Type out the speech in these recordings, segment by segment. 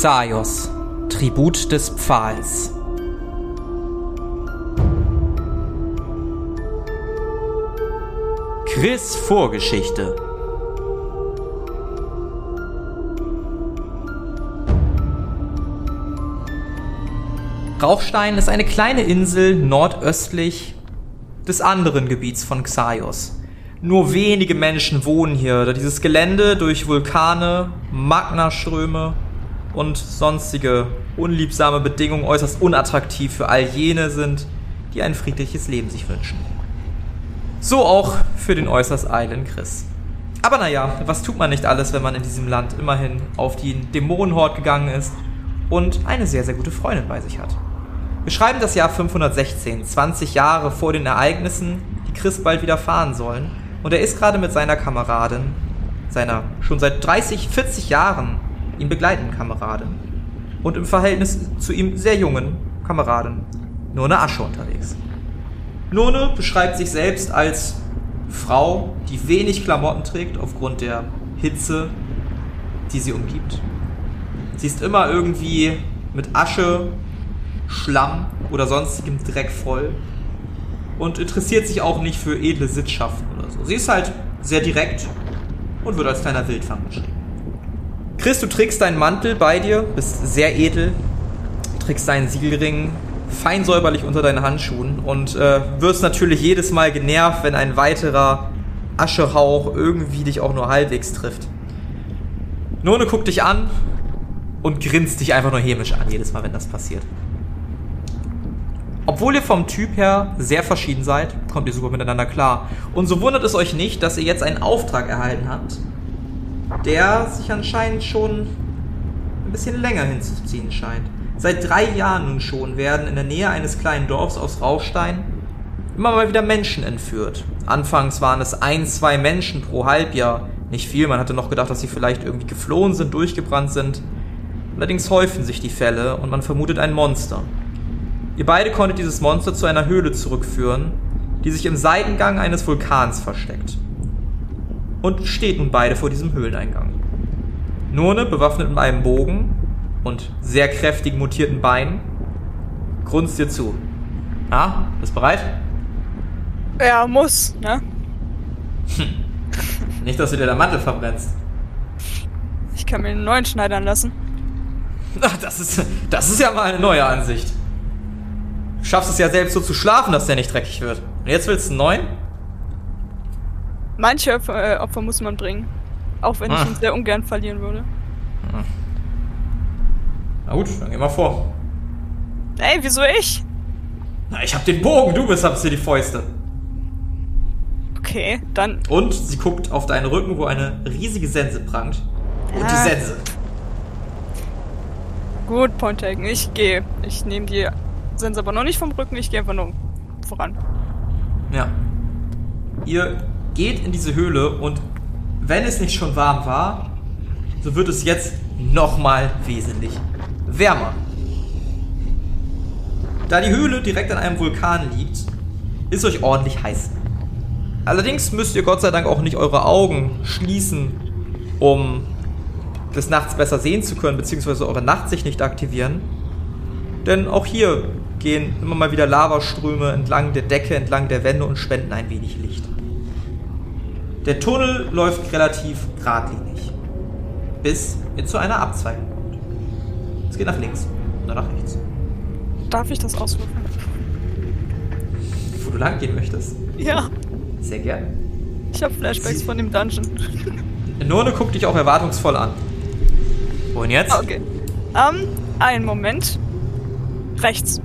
Xaios, Tribut des Pfahls. Chris Vorgeschichte. Rauchstein ist eine kleine Insel nordöstlich des anderen Gebiets von Xaios. Nur wenige Menschen wohnen hier, da dieses Gelände durch Vulkane, Magnaströme und sonstige unliebsame Bedingungen äußerst unattraktiv für all jene sind, die ein friedliches Leben sich wünschen. So auch für den äußerst eilen Chris. Aber naja, was tut man nicht alles, wenn man in diesem Land immerhin auf die Dämonenhort gegangen ist und eine sehr, sehr gute Freundin bei sich hat. Wir schreiben das Jahr 516, 20 Jahre vor den Ereignissen, die Chris bald widerfahren sollen. Und er ist gerade mit seiner Kameradin, seiner schon seit 30, 40 Jahren ihn begleitenden Kameradin und im Verhältnis zu ihm sehr jungen Kameradin Nurne Asche unterwegs. Nurne beschreibt sich selbst als Frau, die wenig Klamotten trägt aufgrund der Hitze, die sie umgibt. Sie ist immer irgendwie mit Asche Schlamm oder sonstigem Dreck voll und interessiert sich auch nicht für edle Sittschaften oder so. Sie ist halt sehr direkt und wird als kleiner Wildfang beschrieben. Chris, du trägst deinen Mantel bei dir, bist sehr edel, trägst deinen Siegelring fein säuberlich unter deinen Handschuhen und äh, wirst natürlich jedes Mal genervt, wenn ein weiterer Aschehauch irgendwie dich auch nur halbwegs trifft. None guckt dich an und grinst dich einfach nur hämisch an, jedes Mal, wenn das passiert. Obwohl ihr vom Typ her sehr verschieden seid, kommt ihr super miteinander klar. Und so wundert es euch nicht, dass ihr jetzt einen Auftrag erhalten habt, der sich anscheinend schon ein bisschen länger hinzuziehen scheint. Seit drei Jahren nun schon werden in der Nähe eines kleinen Dorfs aus Rauchstein immer mal wieder Menschen entführt. Anfangs waren es ein, zwei Menschen pro Halbjahr. Nicht viel, man hatte noch gedacht, dass sie vielleicht irgendwie geflohen sind, durchgebrannt sind. Allerdings häufen sich die Fälle und man vermutet ein Monster. Ihr beide konntet dieses Monster zu einer Höhle zurückführen, die sich im Seitengang eines Vulkans versteckt. Und steht nun beide vor diesem Höhleneingang. Nurne, bewaffnet mit einem Bogen und sehr kräftig mutierten Beinen, grunzt dir zu. Ah, bist bereit? Ja, muss, ne? Hm. Nicht, dass du dir der Mantel verbrennst. Ich kann mir einen neuen schneidern lassen. Ach, das ist, das ist ja mal eine neue Ansicht. Du schaffst es ja selbst so zu schlafen, dass der nicht dreckig wird. Und jetzt willst du einen neuen? Manche Opfer, äh, Opfer muss man bringen. Auch wenn ah. ich ihn sehr ungern verlieren würde. Ah. Na gut, dann geh mal vor. Ey, wieso ich? Na, ich hab den Bogen, du bist, habst dir die Fäuste. Okay, dann. Und sie guckt auf deinen Rücken, wo eine riesige Sense prangt. Und ja. die Sense. Gut, Pontaken, ich gehe. Ich nehme die sind aber noch nicht vom Rücken, ich gehe einfach nur voran. Ja. Ihr geht in diese Höhle und wenn es nicht schon warm war, so wird es jetzt nochmal wesentlich wärmer. Da die Höhle direkt an einem Vulkan liegt, ist euch ordentlich heiß. Allerdings müsst ihr Gott sei Dank auch nicht eure Augen schließen, um des Nachts besser sehen zu können, beziehungsweise eure Nachtsicht nicht aktivieren. Denn auch hier gehen immer mal wieder Lavaströme entlang der Decke, entlang der Wände und spenden ein wenig Licht. Der Tunnel läuft relativ geradlinig, bis ihr zu einer Abzweigung kommt. Es geht nach links oder nach rechts. Darf ich das auswürfeln? Wo du lang gehen möchtest? Ja. Sehr gerne. Ich habe Flashbacks Sie von dem Dungeon. Nurne guckt dich auch erwartungsvoll an. Wohin jetzt? Okay. Ähm, einen Moment. Rechts.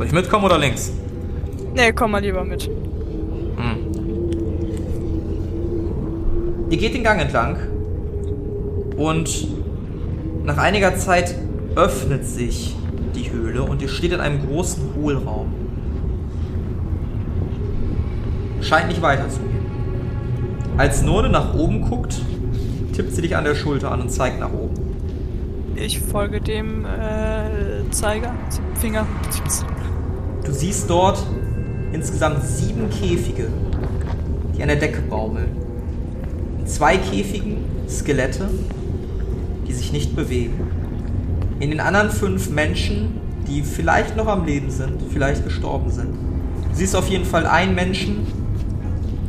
Soll ich mitkommen oder links? Nee, komm mal lieber mit. Ihr geht den Gang entlang und nach einiger Zeit öffnet sich die Höhle und ihr steht in einem großen Hohlraum. Scheint nicht weiterzugehen. Als Norde nach oben guckt, tippt sie dich an der Schulter an und zeigt nach oben. Ich folge dem äh, Zeiger, Finger. Du siehst dort insgesamt sieben Käfige, die an der Decke baumeln. In zwei Käfigen Skelette die sich nicht bewegen. In den anderen fünf Menschen, die vielleicht noch am Leben sind, vielleicht gestorben sind. Du siehst auf jeden Fall einen Menschen,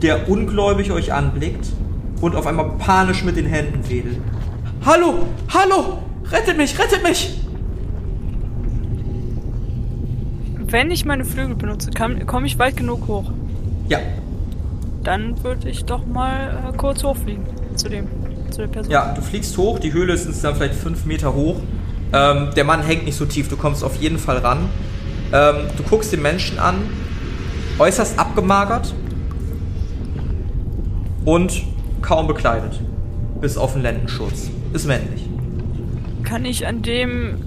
der ungläubig euch anblickt und auf einmal panisch mit den Händen wedelt. Hallo, hallo, rettet mich, rettet mich! Wenn ich meine Flügel benutze, komme ich weit genug hoch. Ja. Dann würde ich doch mal äh, kurz hochfliegen zu dem, zu der Person. Ja, du fliegst hoch, die Höhle ist insgesamt vielleicht fünf Meter hoch. Ähm, der Mann hängt nicht so tief, du kommst auf jeden Fall ran. Ähm, du guckst den Menschen an, äußerst abgemagert und kaum bekleidet. Bis auf den Lendenschutz. Ist männlich. Kann ich an dem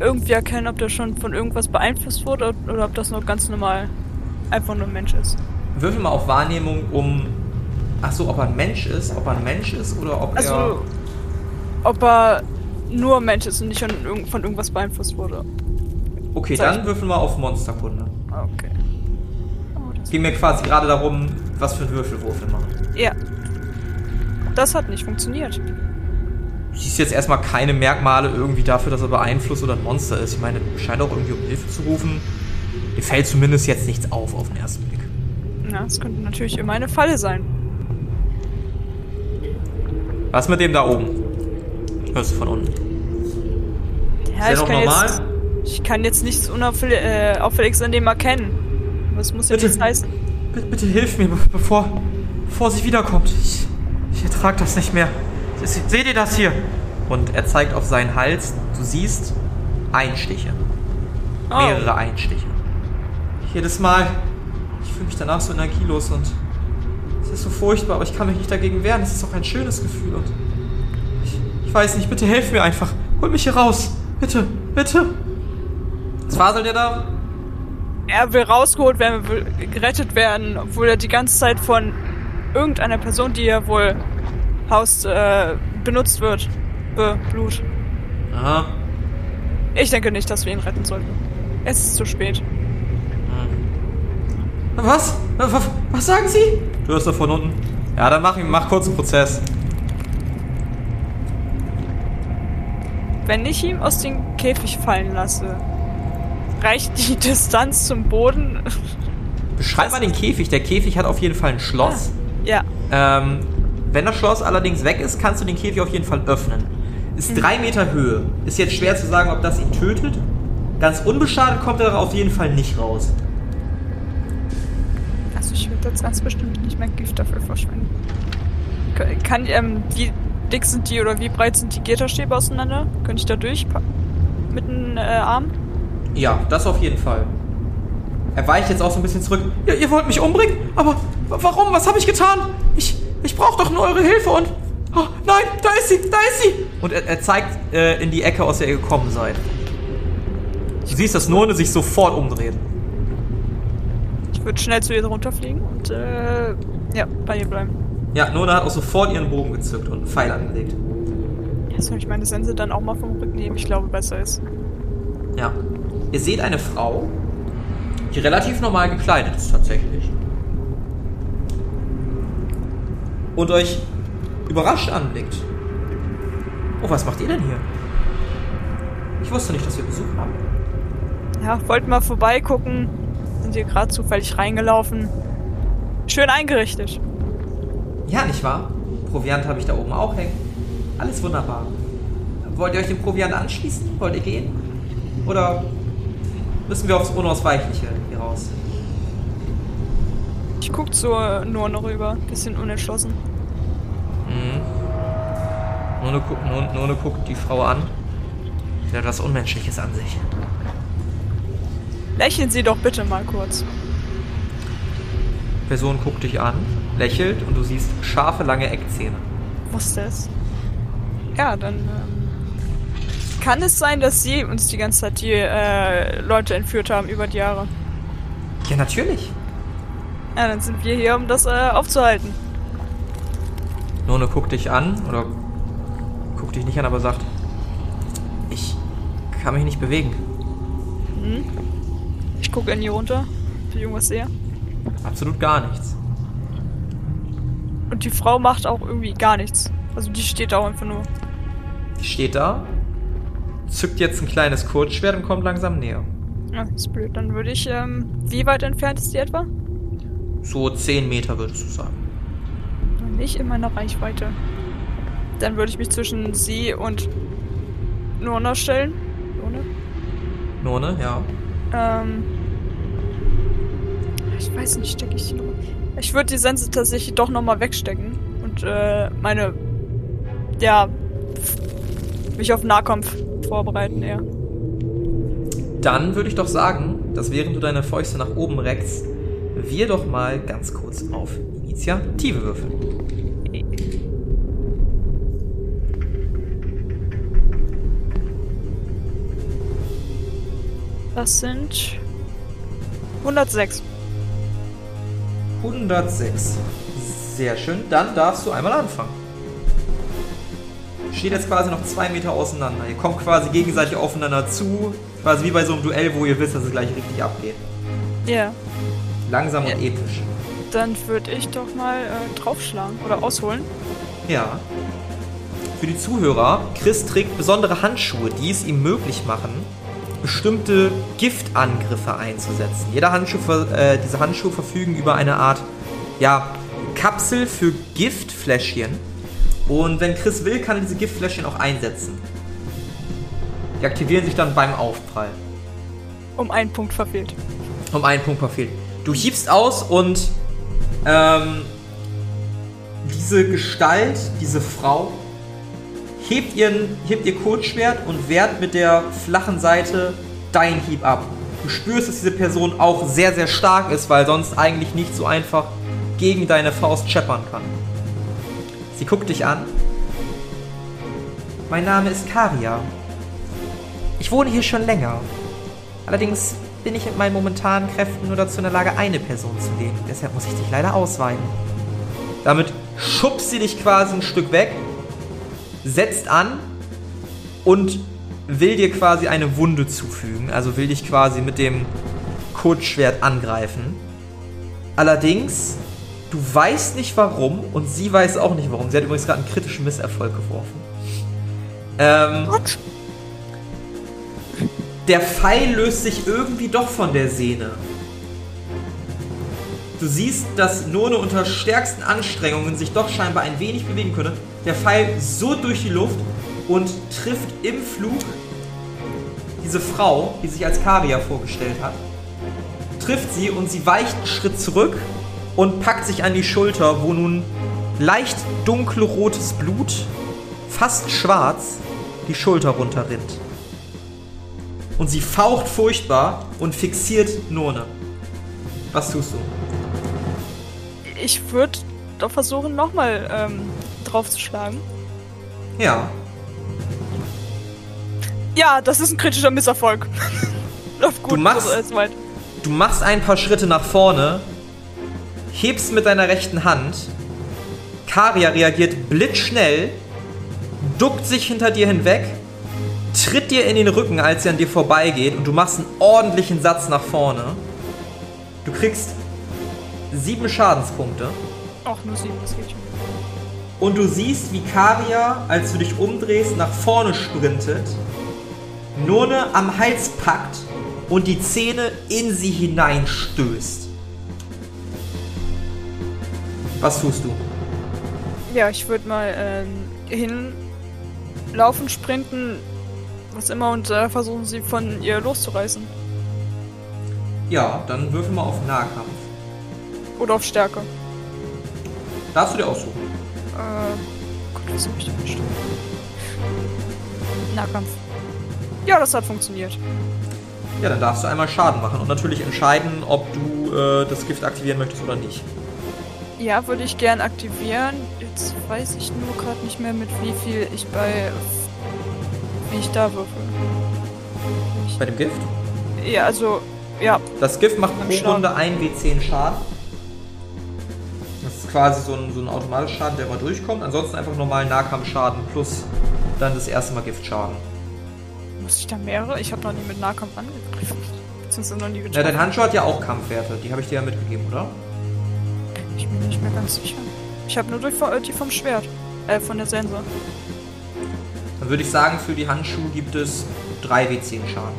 irgendwie erkennen, ob der schon von irgendwas beeinflusst wurde oder ob das noch ganz normal einfach nur ein Mensch ist? Würfel mal auf Wahrnehmung um. Ach so, ob er ein Mensch ist, ob er ein Mensch ist oder ob also, er. ob er nur Mensch ist und nicht von, von irgendwas beeinflusst wurde. Okay, Zeig dann würfel mal auf Monsterkunde. Okay. Oh, es ging mir quasi gerade darum, was für einen Würfelwurf wir machen. Ja. Das hat nicht funktioniert. Du siehst jetzt erstmal keine Merkmale irgendwie dafür, dass er beeinflusst oder ein Monster ist. Ich meine, scheint auch irgendwie um Hilfe zu rufen. Dir fällt zumindest jetzt nichts auf auf den ersten Blick. Na, es könnte natürlich immer eine Falle sein. Was mit dem da oben? Hörst du von unten? Ja, ist ich kann normal? Jetzt, ich kann jetzt nichts Unauffälliges äh, an dem erkennen. Was muss bitte, jetzt heißen? Bitte, bitte hilf mir, bevor, bevor sie wiederkommt. Ich, ich ertrage das nicht mehr. Seht ihr das hier? Und er zeigt auf seinen Hals. Du siehst Einstiche. Oh. Mehrere Einstiche. Jedes Mal. Ich fühle mich danach so energielos und es ist so furchtbar, aber ich kann mich nicht dagegen wehren. Es ist auch ein schönes Gefühl und ich, ich weiß nicht, bitte helf mir einfach. Hol mich hier raus. Bitte, bitte. Was faselt ihr da? Er will rausgeholt werden, will gerettet werden, obwohl er die ganze Zeit von irgendeiner Person, die er wohl Haus äh, benutzt wird. Blut. Aha. Ich denke nicht, dass wir ihn retten sollten. Es ist zu spät. Was? was? Sagen Sie? Du hörst doch von unten. Ja, dann mach, mach kurz einen Prozess. Wenn ich ihn aus dem Käfig fallen lasse, reicht die Distanz zum Boden. Beschreib mal den Käfig. Der Käfig hat auf jeden Fall ein Schloss. Ah, ja. Ähm, wenn das Schloss allerdings weg ist, kannst du den Käfig auf jeden Fall öffnen. Ist mhm. drei Meter Höhe. Ist jetzt schwer zu sagen, ob das ihn tötet. Ganz unbeschadet kommt er auf jeden Fall nicht raus. Jetzt ganz bestimmt nicht mehr Gift dafür verschwenden. Kann, ähm, wie dick sind die oder wie breit sind die Gitterstäbe auseinander? Könnte ich da durch mit dem äh, Arm? Ja, das auf jeden Fall. Er weicht jetzt auch so ein bisschen zurück. Ja, ihr wollt mich umbringen? Aber warum? Was habe ich getan? Ich, ich brauche doch nur eure Hilfe und. Oh, nein, da ist sie, da ist sie! Und er, er zeigt äh, in die Ecke, aus der ihr gekommen seid. Du siehst, dass None sich sofort umdreht. Würde schnell zu ihr runterfliegen und äh, ja, bei ihr bleiben. Ja, None hat auch sofort ihren Bogen gezückt und einen Pfeil angelegt. Ja, soll ich meine Sense dann auch mal vom Rücken nehmen? Ich glaube, besser ist. Ja. Ihr seht eine Frau, die relativ normal gekleidet ist tatsächlich. und euch überrascht anblickt. Oh, was macht ihr denn hier? Ich wusste nicht, dass wir Besuch haben. Ja, wollten mal vorbeigucken. Sind hier gerade zufällig reingelaufen. Schön eingerichtet. Ja, nicht wahr? Proviant habe ich da oben auch hängen. Alles wunderbar. Wollt ihr euch dem Proviant anschließen? Wollt ihr gehen? Oder müssen wir aufs Unausweichliche hier raus? Ich guck zur Nurne rüber, bisschen unentschlossen. Mhm. Nurne, gu Nurne, Nurne guckt die Frau an. Sie hat was Unmenschliches an sich. Lächeln Sie doch bitte mal kurz. Person guckt dich an, lächelt und du siehst scharfe, lange Eckzähne. Was ist das? Ja, dann ähm, kann es sein, dass Sie uns die ganze Zeit die äh, Leute entführt haben über die Jahre. Ja, natürlich. Ja, dann sind wir hier, um das äh, aufzuhalten. None guckt dich an, oder guckt dich nicht an, aber sagt, ich kann mich nicht bewegen. Hm? Ich gucke in die runter, ob ich irgendwas sehe. Absolut gar nichts. Und die Frau macht auch irgendwie gar nichts. Also die steht da auch einfach nur. Die steht da, zückt jetzt ein kleines Kurzschwert und kommt langsam näher. Ja, ist blöd. Dann würde ich, ähm, wie weit entfernt ist die etwa? So 10 Meter würdest du sagen. Nicht in meiner Reichweite. Dann würde ich mich zwischen sie und Nona stellen. Nona? None, ja. Ähm. Ich weiß nicht, stecke ich die noch. Ich würde die Sense tatsächlich doch nochmal wegstecken und äh, meine. Ja. mich auf Nahkampf vorbereiten eher. Dann würde ich doch sagen, dass während du deine Fäuste nach oben reckst, wir doch mal ganz kurz auf Initiative würfeln. Das sind 106. 106. Sehr schön. Dann darfst du einmal anfangen. Steht jetzt quasi noch zwei Meter auseinander. Ihr kommt quasi gegenseitig aufeinander zu. Quasi wie bei so einem Duell, wo ihr wisst, dass es gleich richtig abgeht. Ja. Langsam und Ja. episch. Dann würde ich doch mal äh, draufschlagen oder ausholen. Ja. Für die Zuhörer, Chris trägt besondere Handschuhe, die es ihm möglich machen, bestimmte Giftangriffe einzusetzen. Jeder Handschuh, äh, diese Handschuhe verfügen über eine Art, ja, Kapsel für Giftfläschchen. Und wenn Chris will, kann er diese Giftfläschchen auch einsetzen. Die aktivieren sich dann beim Aufprall. Um einen Punkt verfehlt. Um einen Punkt verfehlt. Du hiebst aus und ähm, diese Gestalt, diese Frau, hebt, ihren, hebt ihr Kurzschwert und wehrt mit der flachen Seite deinen Hieb ab. Du spürst, dass diese Person auch sehr, sehr stark ist, weil sonst eigentlich nicht so einfach gegen deine Faust scheppern kann. Sie guckt dich an. Mein Name ist Karia. Ich wohne hier schon länger. Allerdings bin ich mit meinen momentanen Kräften nur dazu in der Lage, eine Person zu leben. Deshalb muss ich dich leider ausweiten. Damit schubst sie dich quasi ein Stück weg, setzt an und will dir quasi eine Wunde zufügen. Also will dich quasi mit dem Kurzschwert angreifen. Allerdings, du weißt nicht warum und sie weiß auch nicht warum. Sie hat übrigens gerade einen kritischen Misserfolg geworfen. Ähm, Gott. der Pfeil löst sich irgendwie doch von der Sehne. Du siehst, dass None unter stärksten Anstrengungen sich doch scheinbar ein wenig bewegen könne. Der Pfeil so durch die Luft und trifft im Flug diese Frau, die sich als Karia vorgestellt hat. Trifft sie und sie weicht einen Schritt zurück und packt sich an die Schulter, wo nun leicht dunkelrotes Blut, fast schwarz, die Schulter runterrinnt und sie faucht furchtbar und fixiert None. Was tust du? Ich würde doch versuchen, nochmal ähm, draufzuschlagen. Ja, Ja, das ist ein kritischer Misserfolg. Läuft gut. Du machst- weit. du machst ein paar Schritte nach vorne, hebst mit deiner rechten Hand. Karia reagiert blitzschnell, duckt sich hinter dir hinweg, tritt dir in den Rücken, als sie an dir vorbeigeht und du machst einen ordentlichen Satz nach vorne. Du kriegst sieben Schadenspunkte. Ach, nur sieben, das geht schon. Und du siehst, wie Karia, als du dich umdrehst, nach vorne sprintet, Nurne am Hals packt und die Zähne in sie hineinstößt. Was tust du? Ja, ich würde mal ähm, hinlaufen, sprinten, was immer, und äh, versuchen, sie von ihr loszureißen. Ja, dann würfel mal auf Nahkampf. Oder auf Stärke. Darfst du dir aussuchen. Äh, Gott, was hab ich denn bestimmt? Nahkampf. Ja, das hat funktioniert. Ja, dann darfst du einmal Schaden machen und natürlich entscheiden, ob du äh, das Gift aktivieren möchtest oder nicht. Ja, würde ich gern aktivieren. Jetzt weiß ich nur gerade nicht mehr, mit wie viel ich bei. wie ich da würfel. Bei dem Gift? Ja, also, ja, Das Gift macht pro. Runde 1 W10 Schaden. Ist quasi so ein, so ein automatischer Schaden, der immer durchkommt. Ansonsten einfach normalen Nahkampfschaden plus dann das erste Mal Giftschaden. muss ich da mehrere? Ich habe noch nie mit Nahkampf angegriffen. Beziehungsweise noch nie Ja, getroffen. dein Handschuh hat ja auch Kampfwerte. Die habe ich dir ja mitgegeben, oder? Ich bin nicht mehr ganz sicher. Ich habe nur durch, äh, die vom Schwert. Äh, von der Sense. Dann Dann würde ich sagen, für die Handschuhe gibt es 3 W10 Schaden.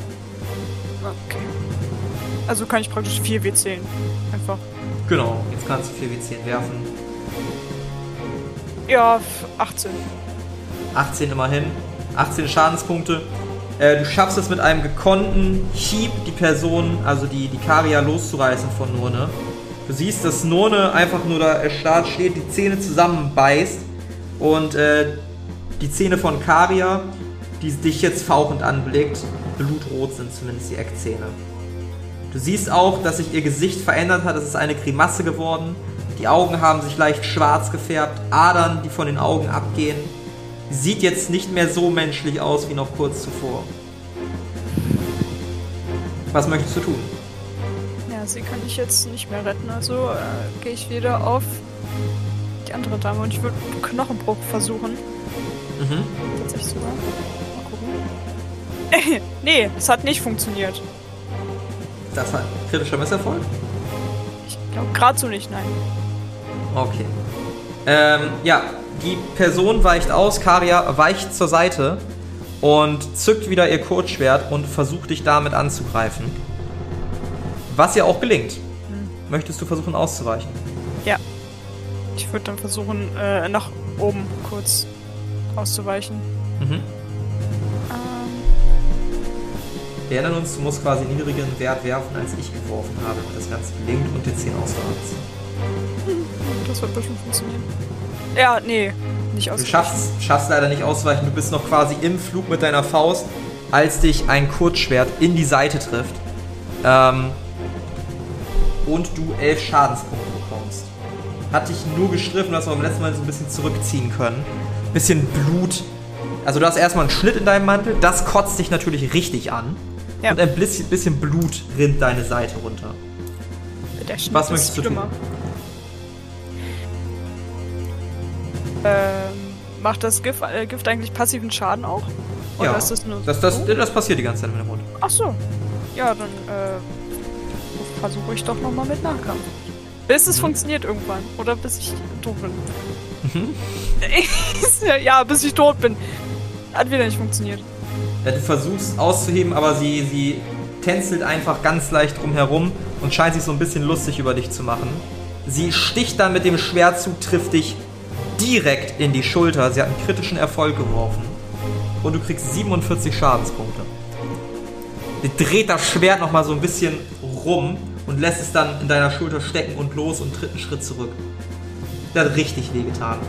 Okay. Also kann ich praktisch 4 W10. Einfach. Genau, jetzt kannst du 4 W10 werfen. Ja, f- 18. 18 immerhin. 18 Schadenspunkte. Äh, du schaffst es mit einem gekonnten Hieb, die Person, also die, die Karia loszureißen von Nurne. Du siehst, dass Nurne einfach nur da erstarrt steht, die Zähne zusammenbeißt und äh, die Zähne von Karia, die dich jetzt fauchend anblickt, blutrot sind zumindest die Eckzähne. Du siehst auch, dass sich ihr Gesicht verändert hat, es ist eine Grimasse geworden. Die Augen haben sich leicht schwarz gefärbt, Adern, die von den Augen abgehen. Sieht jetzt nicht mehr so menschlich aus wie noch kurz zuvor. Was möchtest du tun? Ja, sie kann ich jetzt nicht mehr retten, also äh, gehe ich wieder auf die andere Dame und ich würde Knochenbruch versuchen. Mhm. Tatsächlich sogar. Mal gucken. nee, es hat nicht funktioniert. Das war ein kritischer Misserfolg? Ich glaube gerade so nicht, nein. Okay. Ähm, ja, die Person weicht aus, Karia weicht zur Seite und zückt wieder ihr Kurzschwert und versucht dich damit anzugreifen. Was ihr auch gelingt. Möchtest du versuchen auszuweichen? Ja. Ich würde dann versuchen, äh, nach oben kurz auszuweichen. Mhm. Wir erinnern uns, du musst quasi einen niedrigeren Wert werfen, als ich geworfen habe, damit das Ganze gelingt und den 10 ausweichst. das wird bestimmt funktionieren. Ja, nee, nicht Du ausweichen. schaffst, schaffst leider nicht ausweichen, du bist noch quasi im Flug mit deiner Faust, als dich ein Kurzschwert in die Seite trifft. Ähm, und du 11 Schadenspunkte bekommst. Hat dich nur gestriffen, du hast aber beim letzten Mal so ein bisschen zurückziehen können. Bisschen Blut. Also du hast erstmal einen Schnitt in deinem Mantel, das kotzt dich natürlich richtig an. Ja. Und ein bisschen, bisschen Blut rinnt deine Seite runter. Was ist möchtest du tun? schlimmer. Ähm, macht das Gift, äh, Gift eigentlich passiven Schaden auch? Oder ja, ist das nur das, das, so? das passiert die ganze Zeit im Hintergrund. Ach so. Ja, dann äh, versuche ich doch nochmal mit Nahkampf. Bis es funktioniert irgendwann. Oder bis ich tot bin. Mhm. ja, bis ich tot bin. Hat wieder nicht funktioniert. Ja, du versuchst auszuheben, aber sie, sie tänzelt einfach ganz leicht drumherum und scheint sich so ein bisschen lustig über dich zu machen. Sie sticht dann mit dem Schwertzug, trifft dich direkt in die Schulter. Sie hat einen kritischen Erfolg geworfen. Und du kriegst 47 Schadenspunkte. Sie dreht das Schwert nochmal so ein bisschen rum und lässt es dann in deiner Schulter stecken und los und tritt einen Schritt zurück. Das hat richtig wehgetan.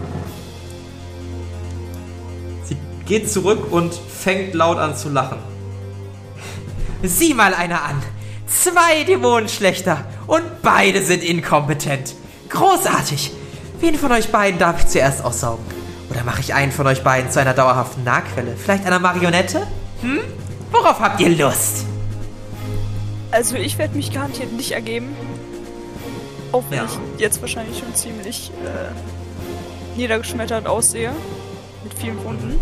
Geht zurück und fängt laut an zu lachen. Sieh mal einer an. Zwei Dämonenschlechter und beide sind inkompetent. Großartig. Wen von euch beiden darf ich zuerst aussaugen? Oder mache ich einen von euch beiden zu einer dauerhaften Nahquelle? Vielleicht einer Marionette? Hm? Worauf habt ihr Lust? Also ich werde mich garantiert nicht ergeben. Auch wenn Ja. ich jetzt wahrscheinlich schon ziemlich äh, niedergeschmettert aussehe. Mit vielen Wunden.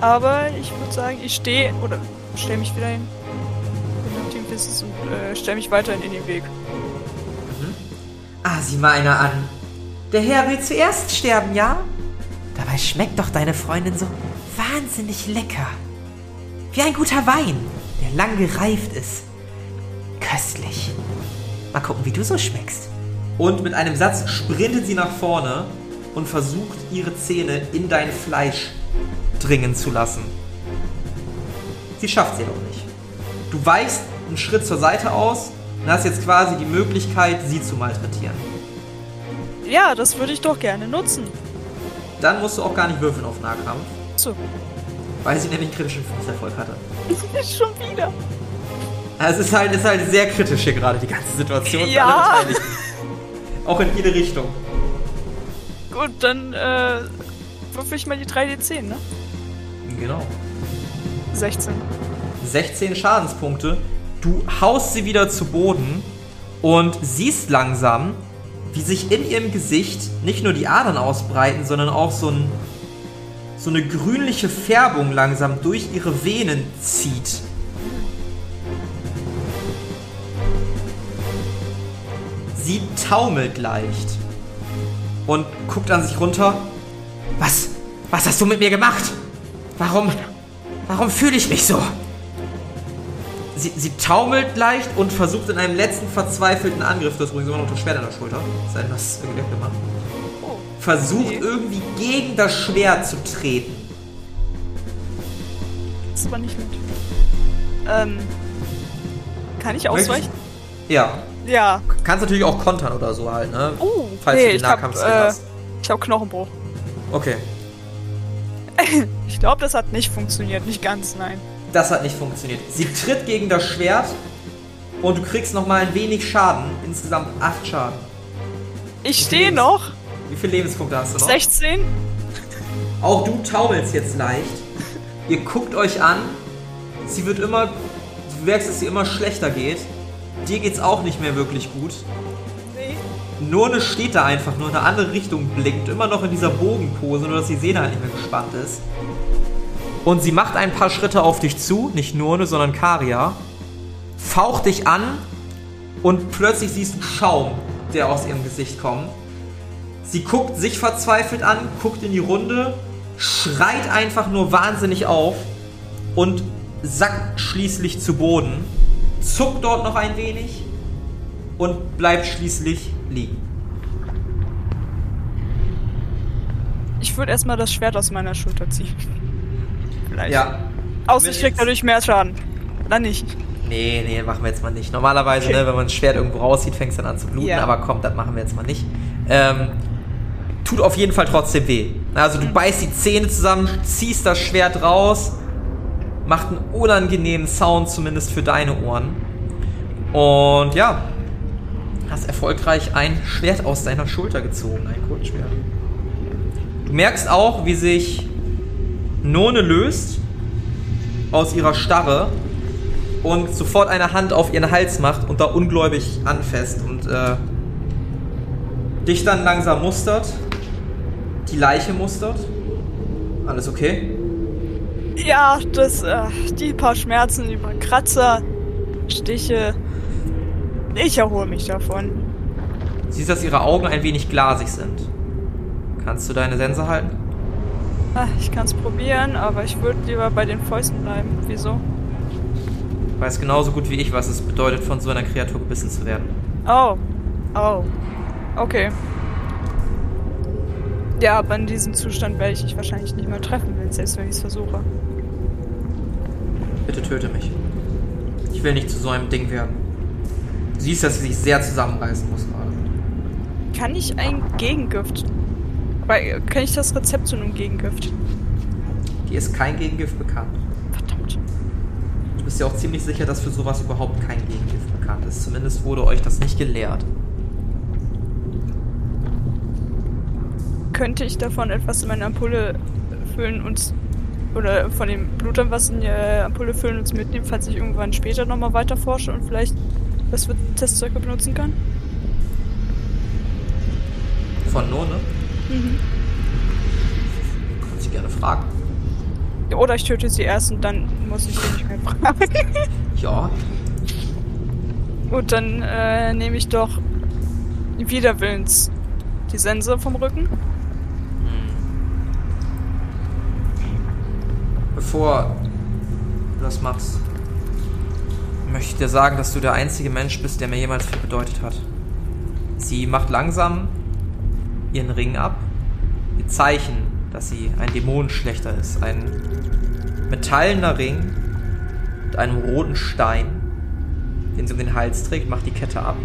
Aber ich würde sagen, ich stehe oder stelle mich wieder hin. Wie es ist und äh, stelle mich weiterhin in den Weg. Ah, sieh mal einer an. Der Herr will zuerst sterben, ja? Dabei schmeckt doch deine Freundin so wahnsinnig lecker. Wie ein guter Wein, der lang gereift ist. Köstlich. Mal gucken, wie du so schmeckst. Und mit einem Satz sprintet sie nach vorne und versucht, ihre Zähne in dein Fleisch dringen zu lassen. Sie schafft sie jedoch nicht. Du weichst einen Schritt zur Seite aus und hast jetzt quasi die Möglichkeit, sie zu malträtieren. Ja, das würde ich doch gerne nutzen. Dann musst du auch gar nicht würfeln auf Nahkampf, So. weil sie nämlich einen kritischen Erfolg hatte. Schon wieder. Also es ist halt, ist halt sehr kritisch hier gerade, die ganze Situation. Ja. Auch in jede Richtung. Gut, dann äh, würfel ich mal die 3D10, ne? Genau. 16. 16 Schadenspunkte. Du haust sie wieder zu Boden und siehst langsam, wie sich in ihrem Gesicht nicht nur die Adern ausbreiten, sondern auch so, ein, so eine grünliche Färbung langsam durch ihre Venen zieht. Sie taumelt leicht und guckt an sich runter. Was? Was hast du mit mir gemacht? Warum? Warum fühle ich mich so? Sie, sie taumelt leicht und versucht in einem letzten verzweifelten Angriff, das übrigens immer noch das Schwert an der Schulter, sei denn, das irgendwie weggemacht, Oh. versucht Okay. irgendwie gegen das Schwert zu treten. Das war nicht gut. Ähm. Kann ich ausweichen? Ja. Ja. Kannst natürlich auch kontern oder so halt, ne? Oh, Falls nee, du den ich hab, äh, ich hab Knochenbruch. Okay. Ich glaube, das hat nicht funktioniert. Nicht ganz, nein. Das hat nicht funktioniert. Sie tritt gegen das Schwert und du kriegst nochmal ein wenig Schaden. Insgesamt 8 Schaden. Ich stehe noch. Wie viele Lebenspunkte hast du noch? 16. Auch du taumelst jetzt leicht. Ihr guckt euch an. Sie wird immer. Du merkst, dass sie immer schlechter geht. Dir geht's auch nicht mehr wirklich gut. Nurne steht da einfach nur in eine andere Richtung blickt, immer noch in dieser Bogenpose, nur dass die Sehne halt nicht mehr gespannt ist. Und sie macht ein paar Schritte auf dich zu, nicht Nurne, sondern Karia. Faucht dich an und plötzlich siehst du Schaum, der aus ihrem Gesicht kommt. Sie guckt sich verzweifelt an, guckt in die Runde, schreit einfach nur wahnsinnig auf und sackt schließlich zu Boden, zuckt dort noch ein wenig und bleibt schließlich liegen. Ich würde erstmal das Schwert aus meiner Schulter ziehen. Vielleicht. Ja. Außer ich krieg dadurch mehr Schaden. Dann nicht. Nee, nee, machen wir jetzt mal nicht. Normalerweise, Okay. ne, wenn man ein Schwert irgendwo rauszieht, fängt es dann an zu bluten, Ja. aber komm, das machen wir jetzt mal nicht. Ähm, tut auf jeden Fall trotzdem weh. Also du beißt die Zähne zusammen, ziehst das Schwert raus, macht einen unangenehmen Sound, zumindest für deine Ohren. Und ja, hast erfolgreich ein Schwert aus deiner Schulter gezogen, ein Kurzschwert. Du merkst auch, wie sich None löst aus ihrer Starre und sofort eine Hand auf ihren Hals macht und da ungläubig anfasst und äh, dich dann langsam mustert, die Leiche mustert. Alles okay? Ja, das, äh, die paar Schmerzen über Kratzer, Stiche. Ich erhole mich davon. Siehst, dass ihre Augen ein wenig glasig sind. Kannst du deine Sense halten? Ah, Ich kann's probieren, aber ich würde lieber bei den Fäusten bleiben. Wieso? Du weißt genauso gut wie ich, was es bedeutet, von so einer Kreatur gebissen zu werden. Oh. Oh. Okay. Ja, aber in diesem Zustand werde ich dich wahrscheinlich nicht mehr treffen, wenn selbst wenn ich es versuche. Bitte töte mich. Ich will nicht zu so einem Ding werden. Du siehst, dass sie sich sehr zusammenreißen muss gerade. Kann ich ein Gegengift? Weil, kann ich das Rezept zu einem Gegengift? Dir ist kein Gegengift bekannt. Verdammt. Du bist ja auch ziemlich sicher, dass für sowas überhaupt kein Gegengift bekannt ist. Zumindest wurde euch das nicht gelehrt. Könnte ich davon etwas in meine Ampulle füllen und oder von dem Blut dann was in die äh, Ampulle füllen und es mitnehmen, falls ich irgendwann später nochmal weiter forsche und vielleicht das für Testzwecke benutzen kann? Von None? Mhm. Kannst du gerne fragen. Oder ich töte sie erst und dann muss ich sie nicht mehr fragen. Ja. Gut, dann äh, nehme ich doch widerwillens die Sense vom Rücken. Bevor du das machst, möchte ich dir sagen, dass du der einzige Mensch bist, der mir jemals viel bedeutet hat. Sie macht langsam ihren Ring ab. Ihr Zeichen, dass sie ein Dämonenschlechter ist. Ein metallener Ring mit einem roten Stein, den sie um den Hals trägt, macht die Kette ab.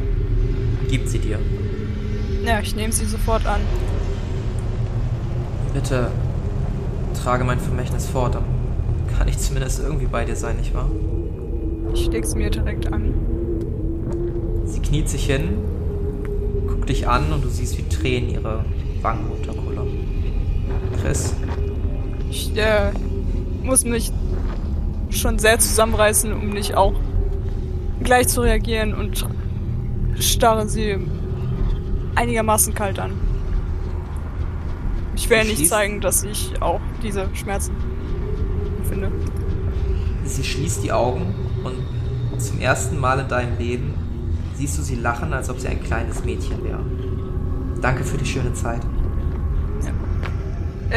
Gibt sie dir. Ja, ich nehme sie sofort an. Bitte trage mein Vermächtnis fort, dann kann ich zumindest irgendwie bei dir sein, nicht wahr? Ich leg sie mir direkt an. Sie kniet sich hin, guckt dich an und du siehst, wie Tränen ihre Wangen runterkullern. Chris, Ich äh, muss mich schon sehr zusammenreißen, um nicht auch gleich zu reagieren und starre sie einigermaßen kalt an. Ich werde nicht Schließt- zeigen, dass ich auch diese Schmerzen empfinde. sie schließt die Augen und zum ersten Mal in deinem Leben siehst du sie lachen, als ob sie ein kleines Mädchen wäre. Danke für die schöne Zeit.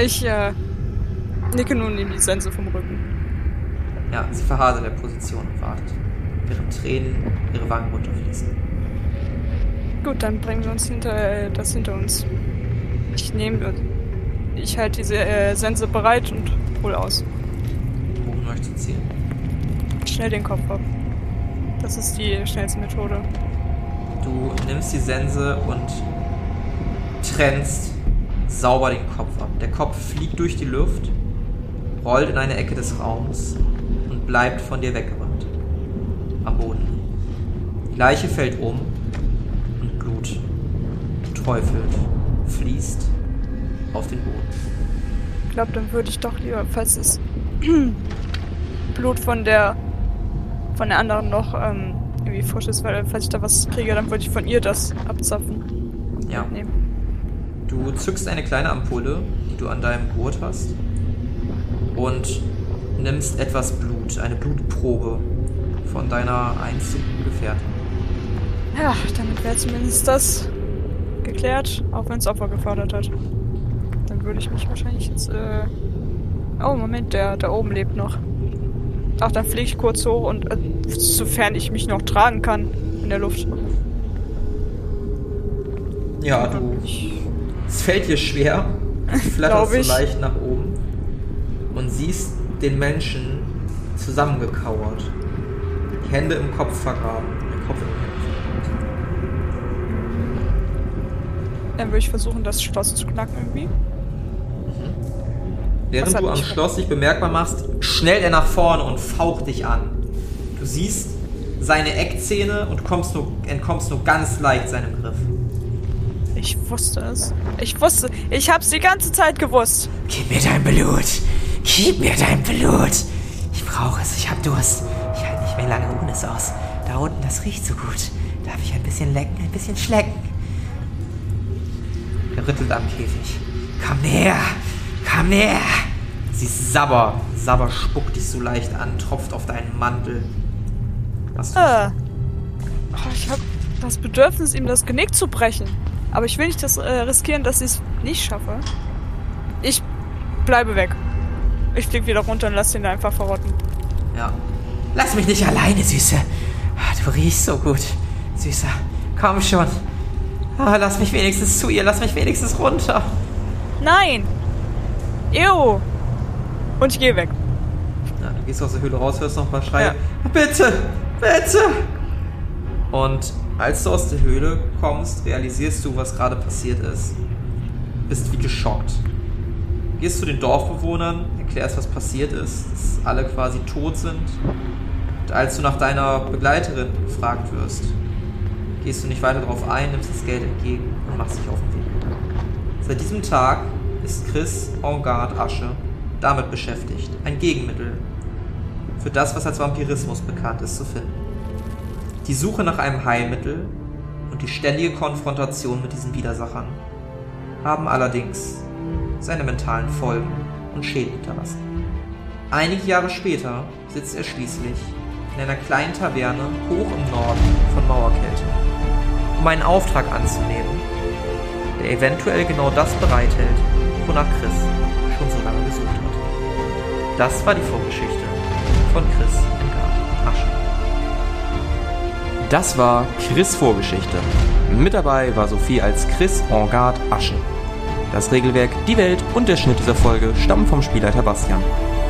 Ich äh, nicke nun neben die Sense vom Rücken. Ja, sie verharrt in der Position und wartet, während Tränen ihre Wangen runterfließen. Gut, dann bringen wir uns hinter äh, das hinter uns. Ich nehme. Ich halte diese äh, Sense bereit und hol aus. Wohin möchtest du ziehen? Schnell den Kopf ab. Das ist die schnellste Methode. Du nimmst die Sense und trennst sauber den Kopf ab. Der Kopf fliegt durch die Luft, rollt in eine Ecke des Raums und bleibt von dir weggewandt. Am Boden. Die Leiche fällt um und Blut träufelt, fließt auf den Boden. Ich glaube, dann würde ich doch lieber, falls das Blut von der von der anderen noch ähm, irgendwie frisch ist, weil falls ich da was kriege, dann würde ich von ihr das abzapfen. Ja. Nehmen. Du zückst eine kleine Ampulle, die du an deinem Gurt hast, und nimmst etwas Blut, eine Blutprobe von deiner einzigen Gefährtin. Ja, damit wäre zumindest das geklärt, auch wenn es Opfer gefordert hat. Dann würde ich mich wahrscheinlich jetzt. Äh oh, Moment, der da oben lebt noch. Ach, dann fliege ich kurz hoch und äh, sofern ich mich noch tragen kann in der Luft. Ja, du. Es fällt dir schwer. Du flatterst so ich. leicht nach oben und siehst den Menschen zusammengekauert. Die Hände im Kopf vergraben. Der Kopf im Hemd Dann würde ich versuchen, das Schloss zu knacken irgendwie. Während du am Schloss dich bemerkbar machst, schnellt er nach vorne und faucht dich an. Du siehst seine Eckzähne und kommst nur, entkommst nur ganz leicht seinem Griff. Ich wusste es. Ich wusste. Ich hab's die ganze Zeit gewusst. Gib mir dein Blut. Gib mir dein Blut. Ich brauche es. Ich hab Durst. Ich halte nicht mehr lange ohne es aus. Da unten, das riecht so gut. Darf ich ein bisschen lecken, ein bisschen schlecken? Er rüttelt am Käfig. Komm näher. Komm näher. Sie ist Sabber. Sabber spuckt dich so leicht an, tropft auf deinen Mantel. Was tust Äh. Oh, ich hab das Bedürfnis, ihm das Genick zu brechen. Aber ich will nicht das, äh, riskieren, dass ich es nicht schaffe. Ich bleibe weg. Ich flieg wieder runter und lass da einfach verrotten. Ja. Lass mich nicht alleine, Süße. Ah, Du riechst so gut. Süßer, komm schon. Ah, Lass mich wenigstens zu ihr. Lass mich wenigstens runter. Nein! Ew! Und ich gehe weg. ja. Du gehst aus der Höhle raus, hörst noch ein paar Schreie. Bitte! Bitte! Und als du aus der Höhle kommst, realisierst du, was gerade passiert ist. Bist wie geschockt. Gehst zu den Dorfbewohnern, erklärst, was passiert ist, dass alle quasi tot sind. Und als du nach deiner Begleiterin gefragt wirst, gehst du nicht weiter darauf ein, nimmst das Geld entgegen und machst dich auf den Weg. Seit diesem Tag ist Chris en garde Asche damit beschäftigt, ein Gegenmittel für das, was als Vampirismus bekannt ist, zu finden. Die Suche nach einem Heilmittel und die ständige Konfrontation mit diesen Widersachern haben allerdings seine mentalen Folgen und Schäden hinterlassen. Einige Jahre später sitzt er schließlich in einer kleinen Taverne hoch im Norden von Mauerkälte, um einen Auftrag anzunehmen, der eventuell genau das bereithält, wonach Chris schon so lange gesucht hat. Das war die Vorgeschichte von Chris Engard Asche. Das war Chris Vorgeschichte. Mit dabei war Sophie als Chris Engard Asche. Das Regelwerk, die Welt und der Schnitt dieser Folge stammen vom Spielleiter Bastian.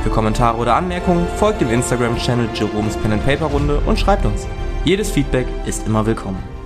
Für Kommentare oder Anmerkungen folgt dem Instagram-Channel Jerome's Pen and Paper Runde und schreibt uns. Jedes Feedback ist immer willkommen.